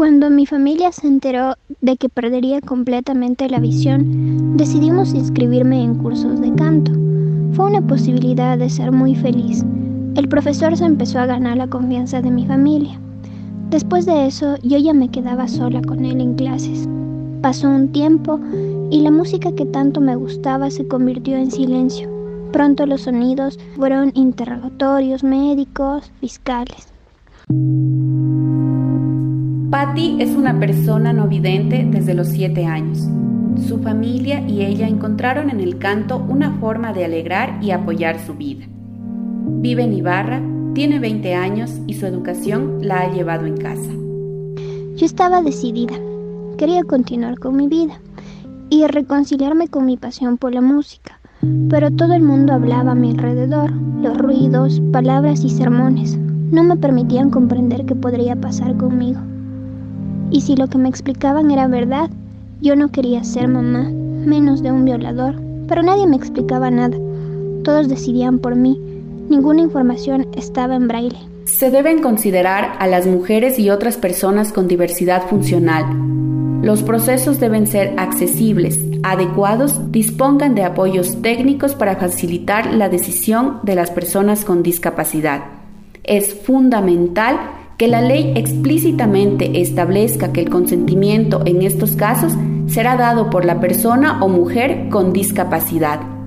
Cuando mi familia se enteró de que perdería completamente la visión, decidimos inscribirme en cursos de canto. Fue una posibilidad de ser muy feliz. El profesor se empezó a ganar la confianza de mi familia. Después de eso, yo ya me quedaba sola con él en clases. Pasó un tiempo y la música que tanto me gustaba se convirtió en silencio. Pronto los sonidos fueron interrogatorios médicos, fiscales. Patty es una persona no vidente desde los siete años. Su familia y ella encontraron en el canto una forma de alegrar y apoyar su vida. Vive en Ibarra, tiene 20 años y su educación la ha llevado en casa. Yo estaba decidida. Quería continuar con mi vida y reconciliarme con mi pasión por la música. Pero todo el mundo hablaba a mi alrededor. Los ruidos, palabras y sermones no me permitían comprender qué podría pasar conmigo. Y si lo que me explicaban era verdad, yo no quería ser mamá, menos de un violador, pero nadie me explicaba nada. Todos decidían por mí. Ninguna información estaba en braille. Se deben considerar a las mujeres y otras personas con diversidad funcional. Los procesos deben ser accesibles, adecuados, dispongan de apoyos técnicos para facilitar la decisión de las personas con discapacidad. Es fundamental que la ley explícitamente establezca que el consentimiento en estos casos será dado por la persona o mujer con discapacidad.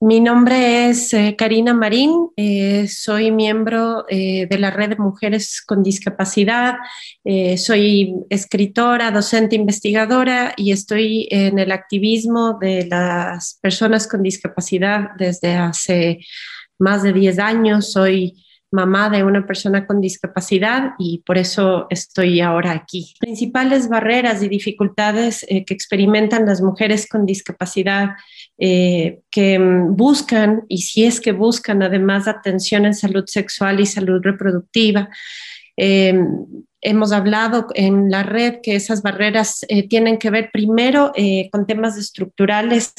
Mi nombre es eh, Karina Marín, eh, soy miembro eh, de la Red de Mujeres con Discapacidad, soy escritora, docente, investigadora y estoy en el activismo de las personas con discapacidad desde hace más de 10 años. Soy mamá de una persona con discapacidad y por eso estoy ahora aquí. Principales barreras y dificultades que experimentan las mujeres con discapacidad eh, que buscan, y si es que buscan además atención en salud sexual y salud reproductiva. Eh, hemos hablado en la red que esas barreras eh, tienen que ver primero con temas estructurales,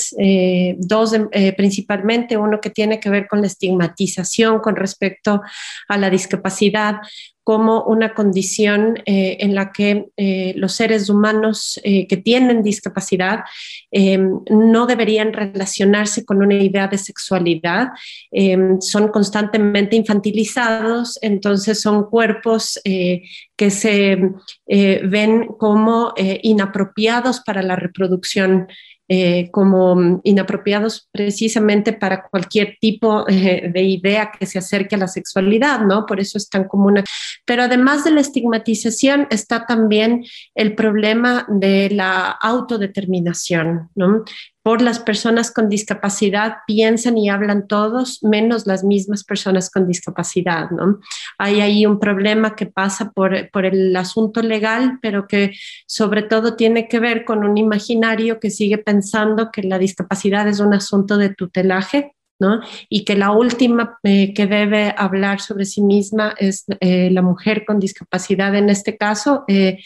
dos principalmente, uno que tiene que ver con la estigmatización con respecto a la discapacidad, como una condición eh, en la que eh, los seres humanos eh, que tienen discapacidad no deberían relacionarse con una idea de sexualidad, son constantemente infantilizados, entonces son cuerpos que se ven como inapropiados para la reproducción eh, como inapropiados precisamente para cualquier tipo eh, de idea que se acerque a la sexualidad, ¿no? Por eso es tan común. Pero además de la estigmatización está también el problema de la autodeterminación, ¿no? Por las personas con discapacidad piensan y hablan todos, menos las mismas personas con discapacidad, ¿no? Hay ahí un problema que pasa por, por el asunto legal, pero que sobre todo tiene que ver con un imaginario que sigue pensando que la discapacidad es un asunto de tutelaje, ¿no? Y que la última eh, que debe hablar sobre sí misma es eh, la mujer con discapacidad en este caso. Eh,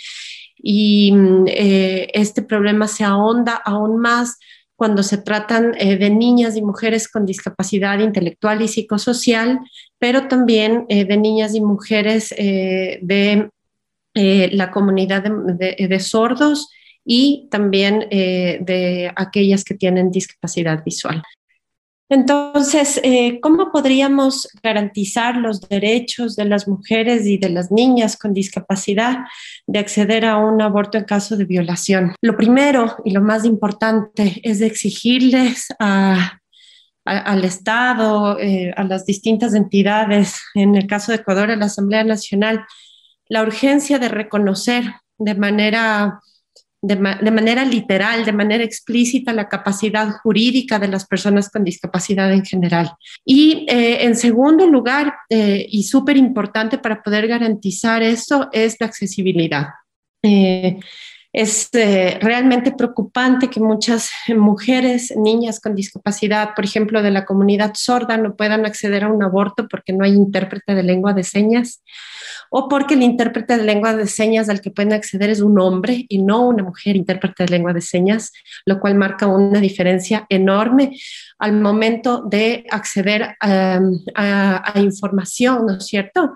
y mm, este problema se ahonda aún más cuando se tratan eh, de niñas y mujeres con discapacidad intelectual y psicosocial, pero también eh, de niñas y mujeres eh, de la comunidad de, sordos y también de aquellas que tienen discapacidad visual. Entonces, eh, ¿cómo podríamos garantizar los derechos de las mujeres y de las niñas con discapacidad de acceder a un aborto en caso de violación? Lo primero y lo más importante es exigirles al Estado, eh, a las distintas entidades, en el caso de Ecuador, a la Asamblea Nacional, la urgencia de reconocer de manera de, manera literal, de manera explícita, la capacidad jurídica de las personas con discapacidad en general. Y eh, en segundo lugar, eh, y súper importante para poder garantizar eso, es la accesibilidad. Eh, Es eh, realmente preocupante que muchas mujeres, niñas con discapacidad, por ejemplo, de la comunidad sorda, no puedan acceder a un aborto porque no hay intérprete de lengua de señas o porque el intérprete de lengua de señas al que pueden acceder es un hombre y no una mujer intérprete de lengua de señas, lo cual marca una diferencia enorme al momento de acceder em, a, información, ¿no es cierto?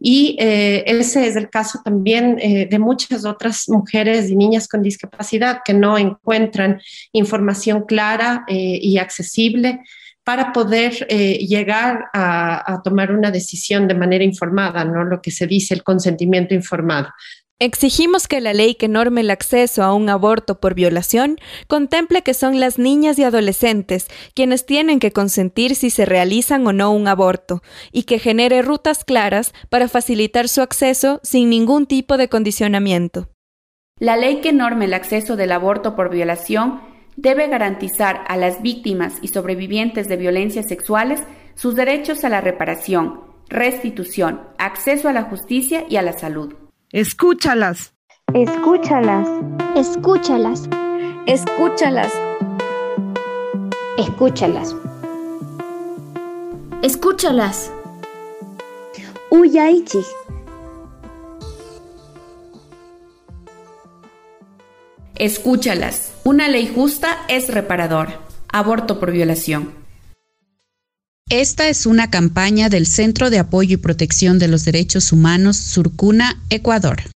Y eh, ese es el caso también eh, de muchas otras mujeres niñas con discapacidad que no encuentran información clara eh, y accesible para poder llegar a, a, tomar una decisión de manera informada, ¿no? Lo que se dice el consentimiento informado. Exigimos que la ley que norme el acceso a un aborto por violación contemple que son las niñas y adolescentes quienes tienen que consentir si se realizan o no un aborto y que genere rutas claras para facilitar su acceso sin ningún tipo de condicionamiento. La ley que norme el acceso del aborto por violación debe garantizar a las víctimas y sobrevivientes de violencias sexuales sus derechos a la reparación, restitución, acceso a la justicia y a la salud. Escúchalas. Escúchalas. Escúchalas. Escúchalas. Escúchalas. Escúchalas. Uyaichi. Escúchalas. Una ley justa es reparador. Aborto por violación. Esta es una campaña del Centro de Apoyo y Protección de los Derechos Humanos Surcuna, Ecuador.